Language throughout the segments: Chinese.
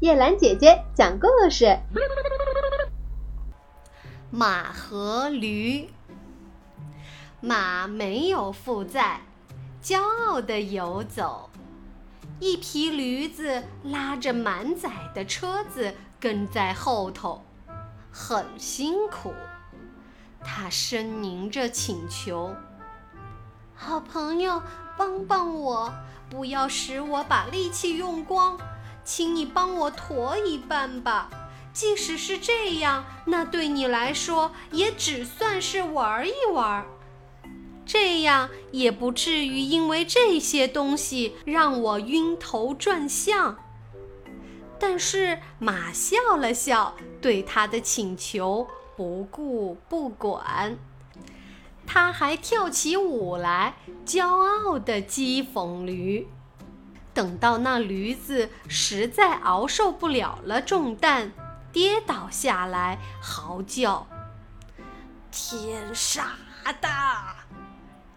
叶兰姐姐讲故事：马和驴。马没有负债，骄傲地游走。一匹驴子拉着满载的车子跟在后头，很辛苦。他呻吟着请求：“好朋友，帮帮我，不要使我把力气用光，请你帮我驮一半吧。即使是这样，那对你来说也只算是玩一玩。”这样也不至于因为这些东西让我晕头转向。但是马笑了笑，对他的请求不顾不管。他还跳起舞来，骄傲地讥讽驴。等到那驴子实在熬受不了了重担，跌倒下来，嚎叫：“天杀的！”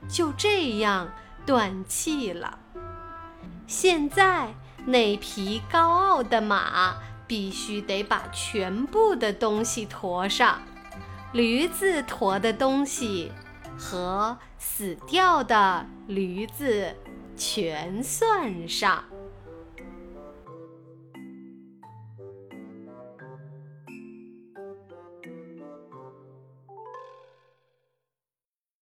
就这样断气了。现在那匹高傲的马必须得把全部的东西驮上，驴子驮的东西和死掉的驴子全算上。